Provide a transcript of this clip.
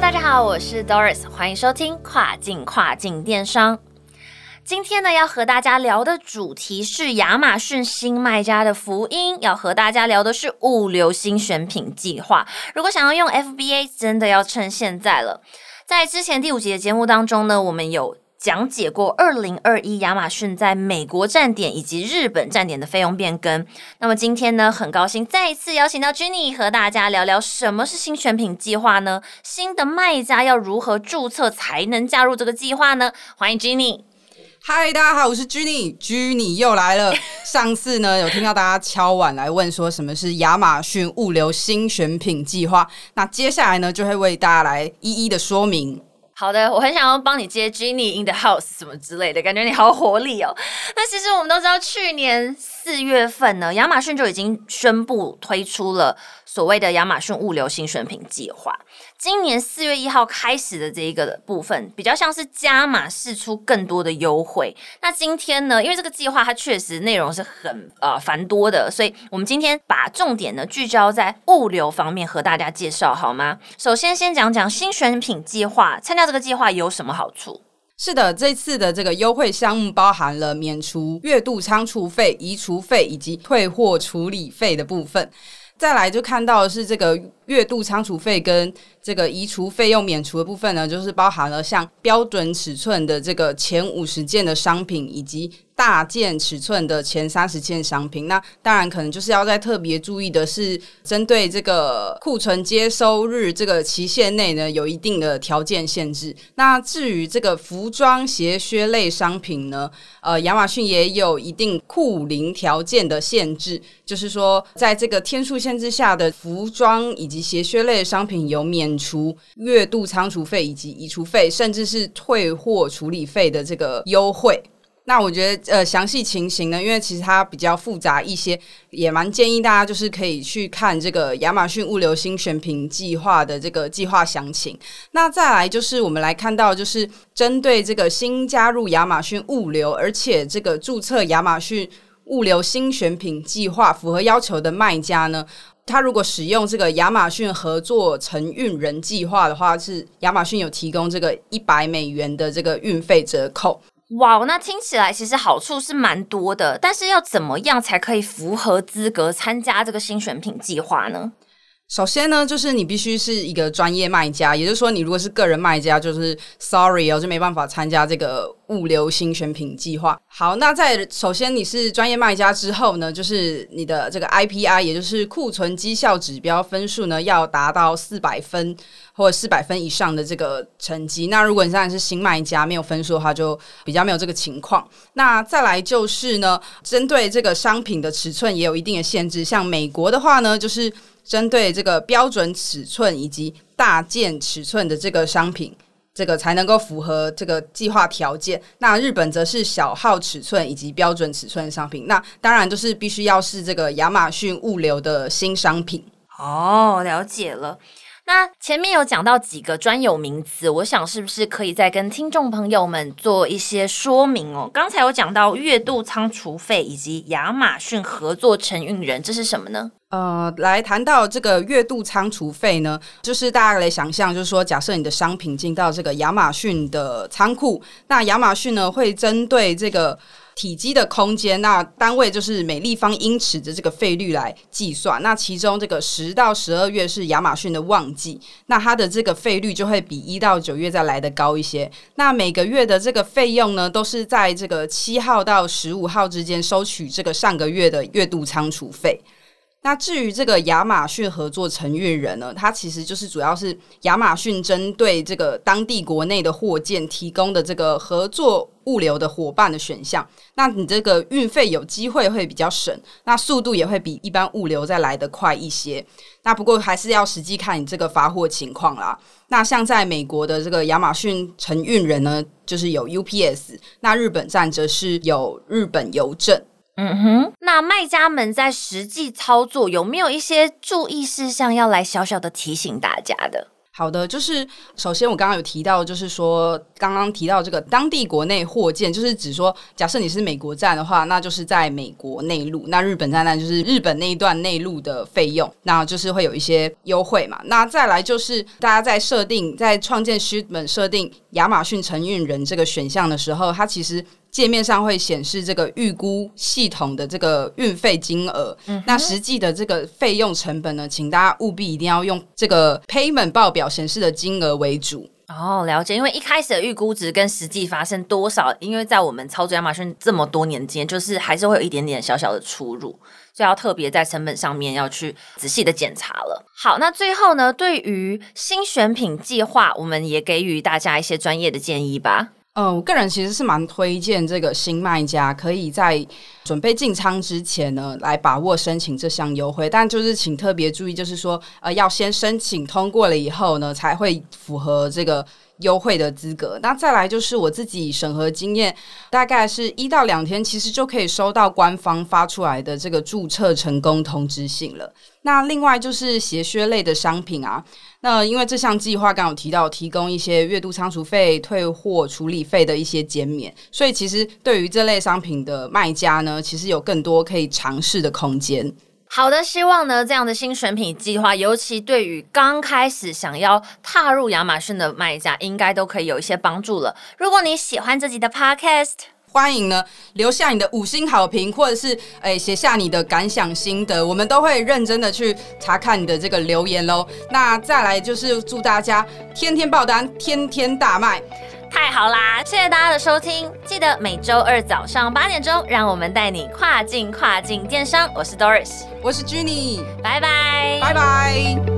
大家好，我是 Doris，欢迎收听跨境跨境电商。今天呢，要和大家聊的主题是亚马逊新卖家的福音，要和大家聊的是物流新选品计划。如果想要用 FBA，真的要趁现在了。在之前第五集的节目当中呢，我们有讲解过二零二一亚马逊在美国站点以及日本站点的费用变更。那么今天呢，很高兴再一次邀请到 Jenny 和大家聊聊什么是新选品计划呢？新的卖家要如何注册才能加入这个计划呢？欢迎 Jenny。嗨，大家好，我是 Jenny，Jenny 又来了。上次呢，有听到大家敲碗来问说什么是亚马逊物流新选品计划，那接下来呢，就会为大家来一一的说明。好的，我很想要帮你接 Jenny in the house 什么之类的，感觉你好活力哦。那其实我们都知道，去年四月份呢，亚马逊就已经宣布推出了所谓的亚马逊物流新选品计划。今年四月一号开始的这一个部分，比较像是加码试出更多的优惠。那今天呢，因为这个计划它确实内容是很呃繁多的，所以我们今天把重点呢聚焦在物流方面和大家介绍好吗？首先先讲讲新选品计划，参加这个计划有什么好处？是的，这次的这个优惠项目包含了免除月度仓储费、移除费以及退货处理费的部分。再来就看到的是这个月度仓储费跟这个移除费用免除的部分呢，就是包含了像标准尺寸的这个前五十件的商品，以及大件尺寸的前三十件商品。那当然可能就是要在特别注意的是，针对这个库存接收日这个期限内呢，有一定的条件限制。那至于这个服装鞋靴类商品呢，呃，亚马逊也有一定库零条件的限制，就是说在这个天数限制下的服装以及鞋靴类商品有免除月度仓储费以及移除费，甚至是退货处理费的这个优惠。那我觉得，呃，详细情形呢，因为其实它比较复杂一些，也蛮建议大家就是可以去看这个亚马逊物流新选品计划的这个计划详情。那再来就是我们来看到，就是针对这个新加入亚马逊物流，而且这个注册亚马逊物流新选品计划符合要求的卖家呢。他如果使用这个亚马逊合作承运人计划的话，是亚马逊有提供这个一百美元的这个运费折扣。哇，那听起来其实好处是蛮多的，但是要怎么样才可以符合资格参加这个新选品计划呢？首先呢，就是你必须是一个专业卖家，也就是说，你如果是个人卖家，就是 sorry 哦，就没办法参加这个物流新选品计划。好，那在首先你是专业卖家之后呢，就是你的这个 IPI，也就是库存绩效指标分数呢，要达到四百分或者四百分以上的这个成绩。那如果你现在是新卖家，没有分数的话，就比较没有这个情况。那再来就是呢，针对这个商品的尺寸也有一定的限制，像美国的话呢，就是。针对这个标准尺寸以及大件尺寸的这个商品，这个才能够符合这个计划条件。那日本则是小号尺寸以及标准尺寸商品。那当然就是必须要是这个亚马逊物流的新商品。哦，了解了。那前面有讲到几个专有名词，我想是不是可以再跟听众朋友们做一些说明哦？刚才有讲到月度仓储费以及亚马逊合作承运人，这是什么呢？呃，来谈到这个月度仓储费呢，就是大家来想象，就是说，假设你的商品进到这个亚马逊的仓库，那亚马逊呢会针对这个体积的空间，那单位就是每立方英尺的这个费率来计算。那其中这个十到十二月是亚马逊的旺季，那它的这个费率就会比一到九月再来的高一些。那每个月的这个费用呢，都是在这个七号到十五号之间收取这个上个月的月度仓储费。那至于这个亚马逊合作承运人呢，它其实就是主要是亚马逊针对这个当地国内的货件提供的这个合作物流的伙伴的选项。那你这个运费有机会会比较省，那速度也会比一般物流再来得快一些。那不过还是要实际看你这个发货情况啦。那像在美国的这个亚马逊承运人呢，就是有 UPS；那日本站则是有日本邮政。嗯哼，那卖家们在实际操作有没有一些注意事项要来小小的提醒大家的？好的，就是首先我刚刚有提到，就是说刚刚提到这个当地国内货件，就是指说，假设你是美国站的话，那就是在美国内陆；那日本站呢，就是日本那一段内陆的费用，那就是会有一些优惠嘛。那再来就是大家在设定在创建 shipment 设定亚马逊承运人这个选项的时候，它其实。界面上会显示这个预估系统的这个运费金额，那实际的这个费用成本呢？请大家务必一定要用这个 payment 报表显示的金额为主。哦，了解。因为一开始的预估值跟实际发生多少，因为在我们操作亚马逊这么多年间，就是还是会有一点点小小的出入，所以要特别在成本上面要去仔细的检查了。好，那最后呢，对于新选品计划，我们也给予大家一些专业的建议吧。嗯，我个人其实是蛮推荐这个新卖家可以在准备进仓之前呢，来把握申请这项优惠。但就是请特别注意，就是说，呃，要先申请通过了以后呢，才会符合这个优惠的资格。那再来就是我自己审核经验，大概是一到两天，其实就可以收到官方发出来的这个注册成功通知信了。那另外就是鞋靴类的商品啊。那因为这项计划刚有提到提供一些月度仓储费、退货处理费的一些减免，所以其实对于这类商品的卖家呢，其实有更多可以尝试的空间。好的，希望呢这样的新选品计划，尤其对于刚开始想要踏入亚马逊的卖家，应该都可以有一些帮助了。如果你喜欢自己的 Podcast。欢迎呢，留下你的五星好评，或者是诶写下你的感想心得，我们都会认真的去查看你的这个留言喽。那再来就是祝大家天天爆单，天天大卖，太好啦！谢谢大家的收听，记得每周二早上八点钟，让我们带你跨境跨境电商。我是 Doris，我是 Jenny，拜拜，拜拜。